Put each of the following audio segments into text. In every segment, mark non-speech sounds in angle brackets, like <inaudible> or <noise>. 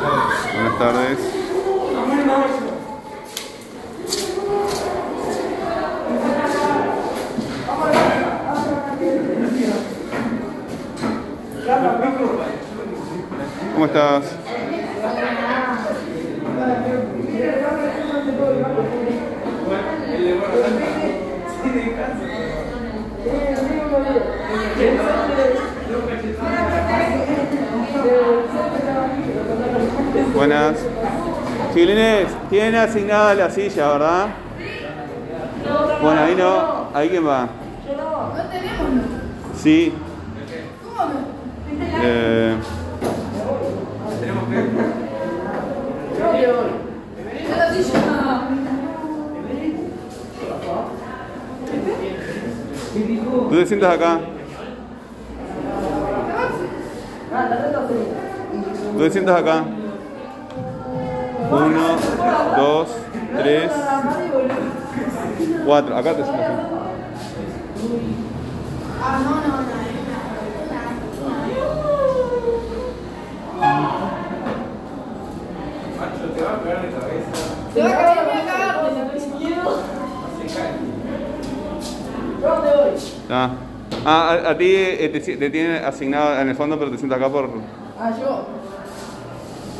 Buenas tardes. ¿Cómo estás? Buenas. Chiquilines, tienen asignada la silla, ¿verdad? Bueno, ahí no. ¿Ahí quién va? No tenemos, no. Sí. ¿Cómo no? Eh, Yo la silla. ¿Tú te sientas acá? ¿Tú te sientas acá? Uno, dos, tres, cuatro. Acá te sientas. Ah, no, no, no. Te va a caer y a cagarte. Ah, ah a, a ti eh, te, si- te tienen asignado en el fondo, pero te sientas acá por... Ah, yo.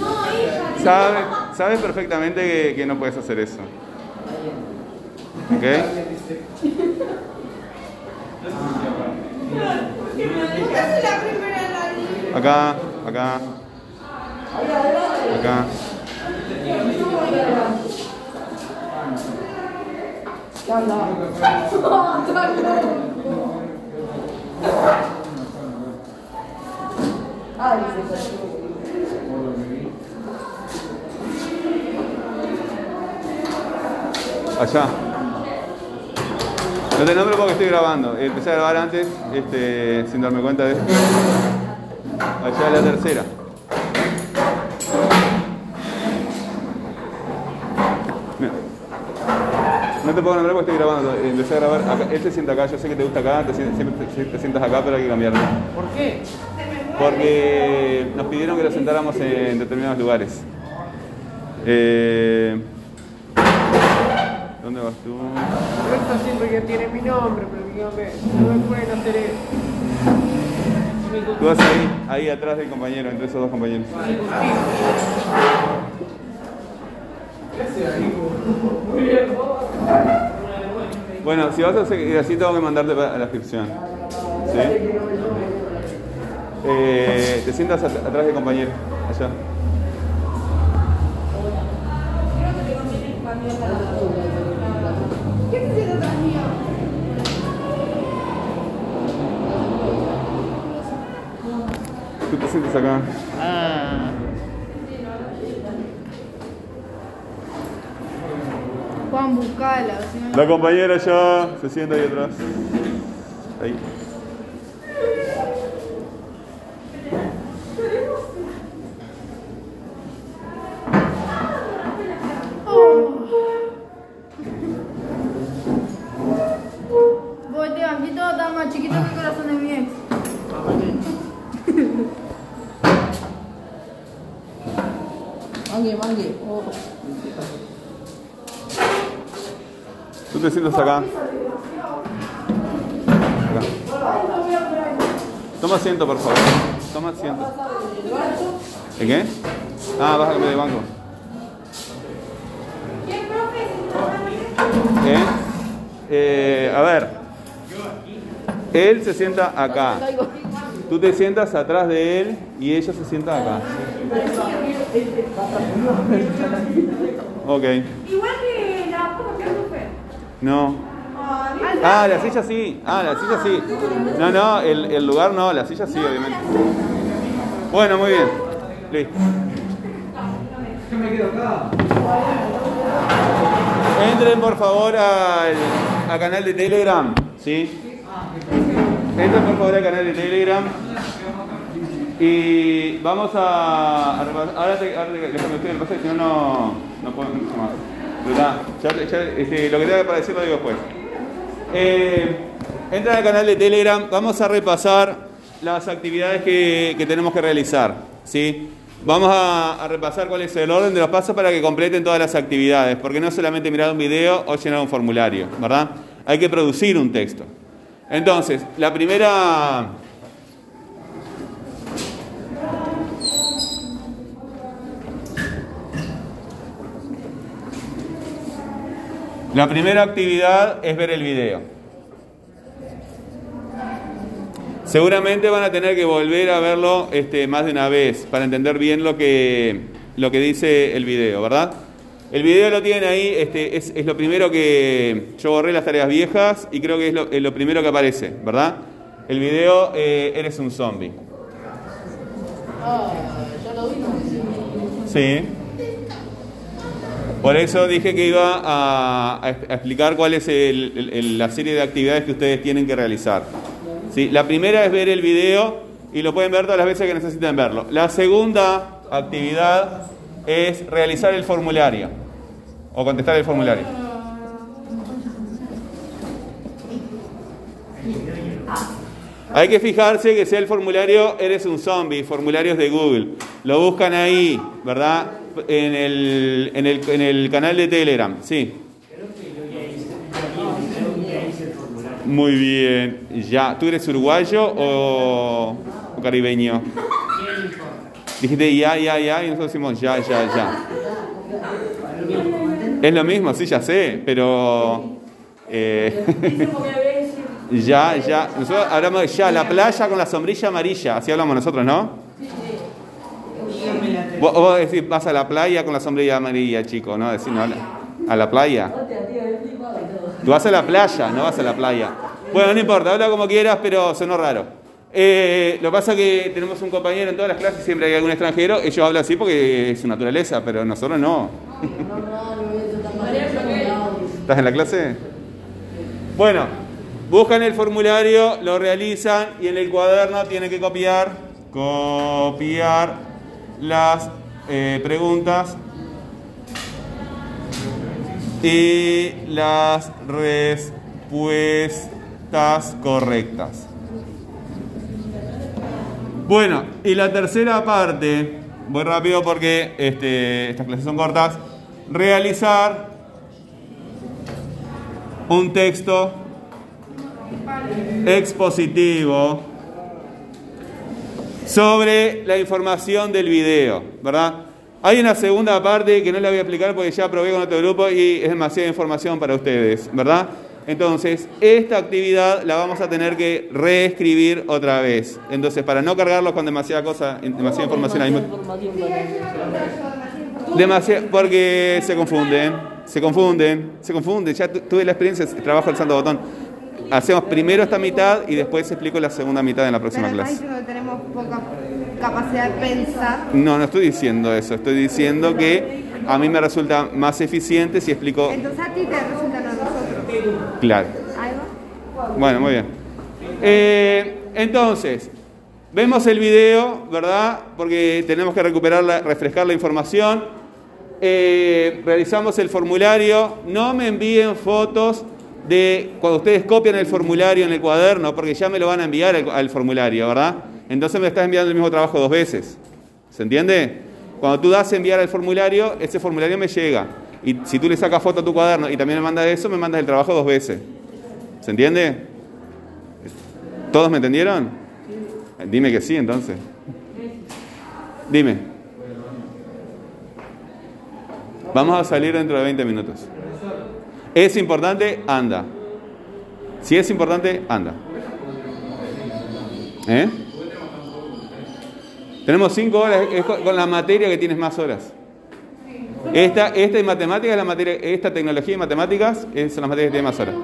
No, hija. Sabes, sabes perfectamente que, que no puedes hacer eso. ¿Ok? Acá, acá. Acá. Allá. No te nombro porque estoy grabando. Empecé a grabar antes, este, sin darme cuenta de esto. Allá la tercera. Mira. No te puedo nombrar porque estoy grabando. Empecé a grabar. Acá. Él se sienta acá. Yo sé que te gusta acá. Te, siempre te, te sientas acá, pero hay que cambiarlo. ¿Por qué? Porque nos pidieron que lo sentáramos en determinados lugares. Eh, ¿Dónde vas tú? Esto siempre que tiene mi nombre, pero dígame, no me pueden hacer eso. Tú vas ahí, ahí atrás del compañero, entre esos dos compañeros. Bueno, si vas a seguir así, tengo que mandarte a la inscripción. ¿Sí? Eh, te sientas at- atrás del compañero, allá. Tú te sientas acá. Ah. Juan, buscala. si no- La compañera ya se sienta ahí atrás. Ahí. Vos te banquito está más chiquito que el corazón de mi ex. Tú te sientas acá. Toma asiento, por favor. Toma asiento. ¿El qué? Ah, vas a cambiar de banco. ¿Qué? Eh, a ver. Él se sienta acá. Tú te sientas atrás de él y ella se sienta acá. Ok. Igual que la que fue. No. Ah, la silla sí. Ah, la silla sí. No, no, el, el lugar no, la silla sí, obviamente. Bueno, muy bien. Listo. Entren por favor al, al canal de Telegram, ¿sí? Entren por favor al canal de Telegram. Y vamos a, repasar- ahora te, ahora te, déjame usted, que si no, no, no puedo mucho más. Este, lo que tenga para decir lo digo después. Eh, entran al canal de Telegram, vamos a repasar las actividades que, que tenemos que realizar. ¿sí? Vamos a, a repasar cuál es el orden de los pasos para que completen todas las actividades, porque no es solamente mirar un video o llenar un formulario, ¿verdad? Hay que producir un texto. Entonces, la primera... La primera actividad es ver el video. Seguramente van a tener que volver a verlo este, más de una vez para entender bien lo que, lo que dice el video, ¿verdad? El video lo tienen ahí, este, es, es lo primero que yo borré las tareas viejas y creo que es lo, es lo primero que aparece, ¿verdad? El video eh, Eres un zombie. Sí. Por eso dije que iba a, explicar cuál es el- el- la serie de actividades que ustedes tienen que realizar. ¿Sí? La primera es ver el video y lo pueden ver todas las veces que necesiten verlo. La segunda actividad es realizar el formulario o contestar el formulario. Hay que fijarse que sea el formulario Eres un zombie, formularios de Google. Lo buscan ahí, ¿verdad? En el, en el, en el canal de Telegram, sí. Muy bien. Ya, ¿tú eres uruguayo o, o caribeño? Dijiste ya, ya, ya, y nosotros decimos ya, ya, ya. Es lo mismo, sí, ya sé, pero... eh, <laughs> ya, ya. Nosotros hablamos de ya, la playa con la sombrilla amarilla. Así hablamos nosotros, ¿no? Vos, vos decís, vas a la playa con la sombrilla amarilla, chico, ¿no? Decís, no, a la- playa. Tú vas a la playa, no vas a la playa. Bueno, no importa, habla como quieras, pero sonó raro. Eh, lo que pasa es que tenemos un compañero en todas las clases, siempre hay algún extranjero, ellos hablan así porque es su naturaleza, pero nosotros no. ¿Estás en la clase? Bueno, buscan el formulario, lo realizan y en el cuaderno tienen que copiar, copiar las eh, preguntas y las respuestas correctas. Bueno, y la tercera parte, voy rápido porque este, estas clases son cortas, realizar un texto expositivo sobre la información del video, ¿verdad? Hay una segunda parte que no la voy a explicar porque ya probé con otro grupo y es demasiada información para ustedes, ¿verdad? Entonces, esta actividad la vamos a tener que reescribir otra vez. Entonces, para no cargarlos con demasiada cosa, demasiada información mismo Demasiado, porque se confunden, se confunden, se confunden. Ya tu- tuve la experiencia, trabajo el santo botón. Hacemos primero esta mitad y después explico la segunda mitad en la próxima Pero clase. diciendo que tenemos poca capacidad de pensar. No, no estoy diciendo eso. Estoy diciendo que a mí me resulta más eficiente si explico Entonces a ti te resulta no a nosotros. claro. Bueno, muy bien. Eh, entonces, vemos el video, ¿verdad? Porque tenemos que recuperar, la- refrescar la información. Eh, realizamos el formulario. No me envíen fotos de cuando ustedes copian el formulario en el cuaderno, porque ya me lo van a enviar al, al formulario, ¿verdad? Entonces me estás enviando el mismo trabajo dos veces. ¿Se entiende? Cuando tú das enviar el formulario, ese formulario me llega. Y si tú le sacas foto a tu cuaderno y también me mandas eso, me mandas el trabajo dos veces. ¿Se entiende? ¿Todos me entendieron? Dime que sí, entonces. Dime. Vamos a salir dentro de 20 minutos. ¿Es importante? Anda. Si es importante, anda. ¿Eh? Tenemos 5 horas, es con la materia que tienes más horas. Esta, esta y matemáticas, la materia, esta tecnología y matemáticas es- las materias que tienen más horas.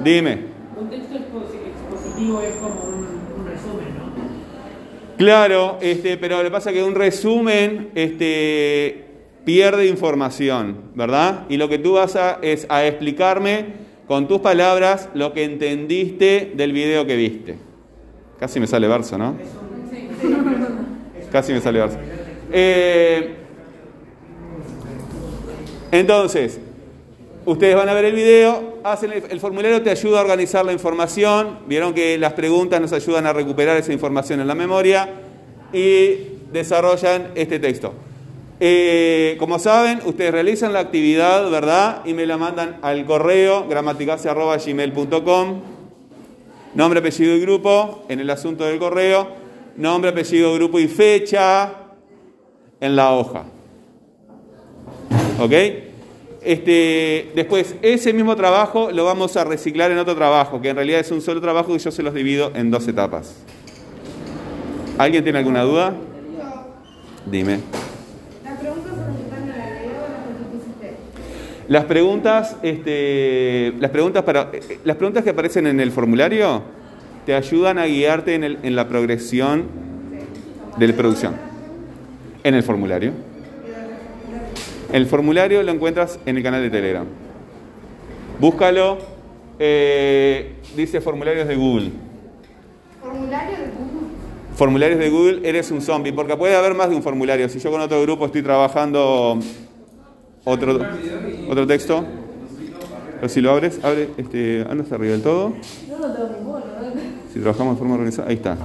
Dime. Un texto expo- expositivo es como un, un resumen, ¿no? Claro, este, pero lo que pasa es que un resumen este, pierde información, ¿verdad? Y lo que tú vas a es a explicarme con tus palabras lo que entendiste del video que viste. Casi me sale verso, ¿no? Casi me sale verso. Eh, entonces, ustedes van a ver el video, hacen el, el formulario, te ayuda a organizar la información. Vieron que las preguntas nos ayudan a recuperar esa información en la memoria. Y desarrollan este texto. Eh, como saben, ustedes realizan la actividad, ¿verdad? Y me la mandan al correo gramaticase.gmail.com Nombre, apellido y grupo en el asunto del correo. Nombre, apellido, grupo y fecha en la hoja. ¿Ok? Este, después, ese mismo trabajo lo vamos a reciclar en otro trabajo, que en realidad es un solo trabajo y yo se los divido en dos etapas. ¿Alguien tiene alguna duda? Dime. Las preguntas se presentan en el video o las que hiciste. Las preguntas, este, las preguntas para, eh, las preguntas que aparecen en el formulario te ayudan a guiarte en, el- en la progresión de la producción. En el formulario. El formulario lo encuentras en el canal de Telegram. Búscalo. eh, dice formularios de Google. Formulario de Google. Formularios de Google, eres un zombie, porque puede haber más de un formulario. Si yo con otro grupo estoy trabajando otro, otro texto, pero si lo abres, abre, este, anda hasta arriba del todo. Si trabajamos de forma organizada, ahí está.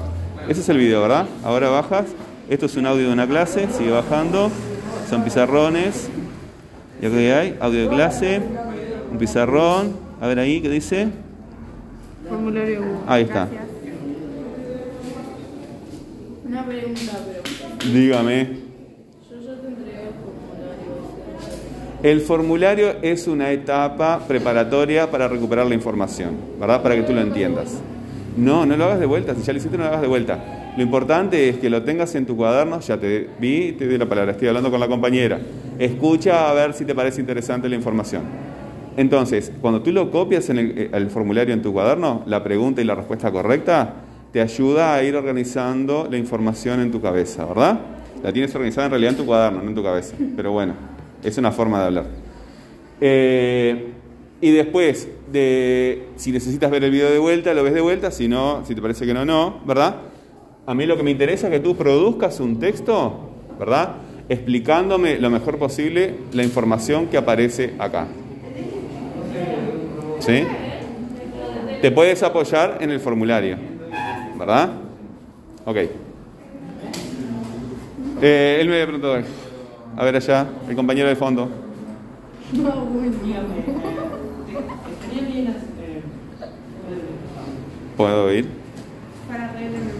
Ese es el video, ¿verdad? Ahora bajas. Esto es un audio de una clase, sigue bajando. Son pizarrones. Y aquí hay audio de clase, un pizarrón. A ver ahí, ¿qué dice? Formulario. Ahí está. Una pregunta, pero. Dígame. Yo ya te entregué el formulario. El formulario es una etapa preparatoria para recuperar la información, ¿verdad? Para que tú lo entiendas. No, no lo hagas de vuelta. Si ya lo hiciste, no lo hagas de vuelta. Lo importante es que lo tengas en tu cuaderno. Ya te vi, te doy la palabra. Estoy hablando con la compañera. Escucha a ver si te parece interesante la información. Entonces, cuando tú lo copias en el, eh, el formulario en tu cuaderno, la pregunta y la respuesta correcta te ayuda a ir organizando la información en tu cabeza, ¿verdad? La tienes organizada en realidad en tu cuaderno, no en tu cabeza. Pero bueno, es una forma de hablar. Eh, y después, de, si necesitas ver el video de vuelta, lo ves de vuelta, si no, si te parece que no, no, ¿verdad? A mí lo que me interesa es que tú produzcas un texto, ¿verdad? Explicándome lo mejor posible la información que aparece acá. ¿Sí? Te puedes apoyar en el formulario, ¿verdad? Ok. Eh, él me preguntado, a ver allá, el compañero de fondo. ¿Puedo oír? Para reírme me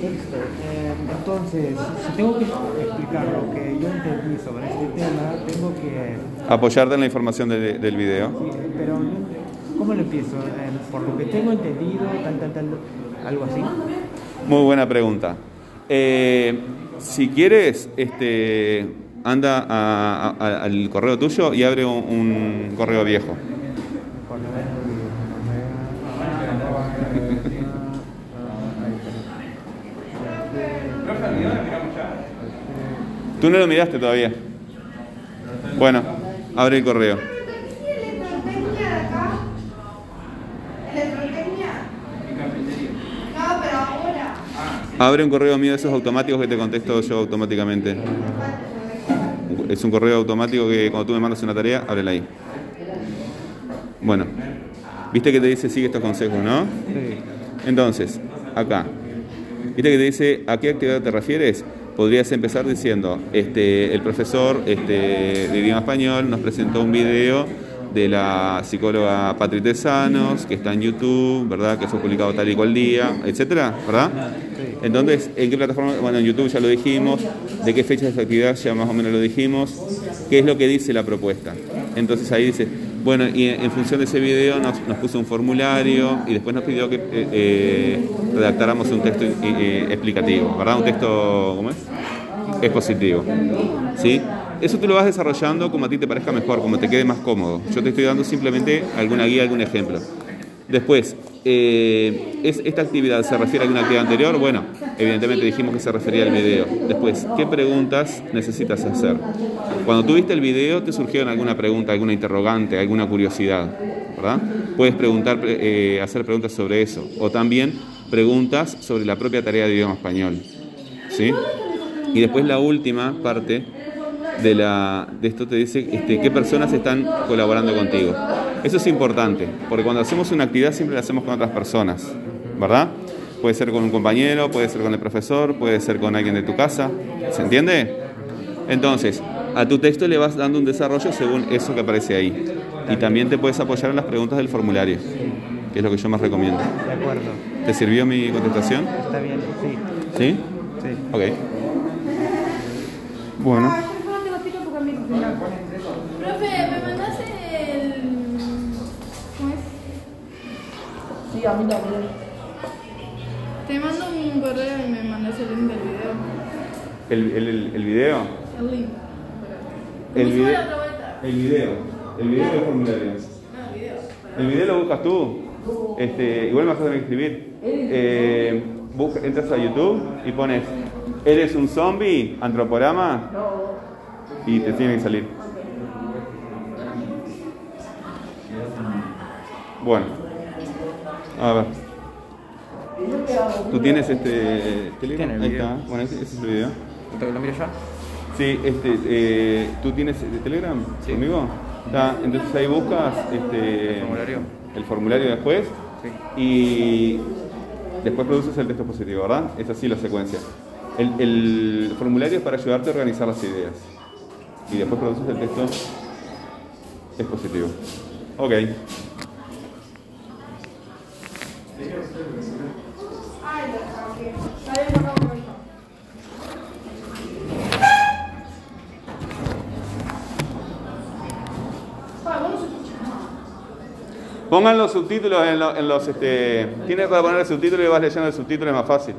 Texto. Eh, entonces, si tengo que explicar lo que yo entendí sobre este tema, tengo que... Apoyarte en la información de- del video. sí, pero ¿cómo lo empiezo? Eh, por lo que tengo entendido, tal, tal, tal, algo así. Muy buena pregunta. Eh, si quieres, este, anda a- al correo tuyo y abre un, un correo viejo. Tú no lo miraste todavía. Bueno, abre el correo. ¿Electrotecnia de acá? ¿Electrotecnia? No, pero ahora. Abre un correo mío de esos automáticos que te contesto yo automáticamente. Es un correo automático que cuando tú me mandas una tarea, ábrela ahí. Bueno, viste que te dice sigue estos consejos, ¿no? Sí. Entonces, acá, ¿viste que te dice a qué actividad te refieres? Podrías empezar diciendo, este, el profesor este, de idioma español nos presentó un video de la psicóloga Patri Tesanos, que está en YouTube, ¿verdad? Que fue publicado tal y cual día, etcétera, ¿verdad? Entonces, ¿en qué plataforma? Bueno, en YouTube ya lo dijimos, de qué fecha esa actividad ya más o menos lo dijimos, qué es lo que dice la propuesta. Entonces ahí dice, bueno, y en función de ese video nos, nos puso un formulario y después nos pidió que eh, eh, redactáramos un texto eh, explicativo, ¿verdad? Un texto, ¿cómo es? Expositivo. ¿Sí? Eso tú lo vas desarrollando como a ti te parezca mejor, como te quede más cómodo. Yo te estoy dando simplemente alguna guía, algún ejemplo. Después, eh, ¿es, ¿esta actividad se refiere a alguna actividad anterior? Bueno, evidentemente dijimos que se refería al video. Después, ¿qué preguntas necesitas hacer? Cuando tú viste el video, ¿te surgieron alguna pregunta, alguna interrogante, alguna curiosidad? ¿Verdad? Puedes preguntar, eh, hacer preguntas sobre eso. O también preguntas sobre la propia tarea de idioma español. ¿Sí? Y después la última parte de, la, de esto te dice este, qué personas están colaborando contigo. Eso es importante, porque cuando hacemos una actividad siempre la hacemos con otras personas, ¿verdad? Puede ser con un compañero, puede ser con el profesor, puede ser con alguien de tu casa. ¿Se entiende? Entonces, a tu texto le vas dando un desarrollo según eso que aparece ahí. Y también te puedes apoyar en las preguntas del formulario, que es lo que yo más recomiendo. De acuerdo. ¿Te sirvió mi contestación? Está bien, sí. ¿Sí? Sí. Ok. Bueno. Sí, a mí también. Te mando un correo y me mandas el link del video. ¿El, el, el, el video? El link. El video. El video. El video formulario. No, el video. El video lo buscas tú. Este, igual me vas a tener que escribir. Eh, busca- entras a YouTube y pones ¿Eres un zombie? Antroporama. Y te tiene que salir. Bueno. A ver. ¿Tú tienes este? Tiene el Ahí está. Bueno, ese, ese es el video. ¿Lo miro ya? Sí, este, eh, ¿tú tienes Telegram Sí. conmigo? Está, entonces ahí buscas este, El formulario. el formulario después Sí. y después produces el texto positivo, ¿verdad? Es así la secuencia. El, el formulario es para ayudarte a organizar las ideas y después produces el texto expositivo. Ok. Ay, lo saqué. Está bien, acá un momento. Pa, vos no se escucha nada. Pongan los subtítulos en, lo- en los... Este, tienes para poner el subtítulo y vas leyendo el subtítulo, es más fácil.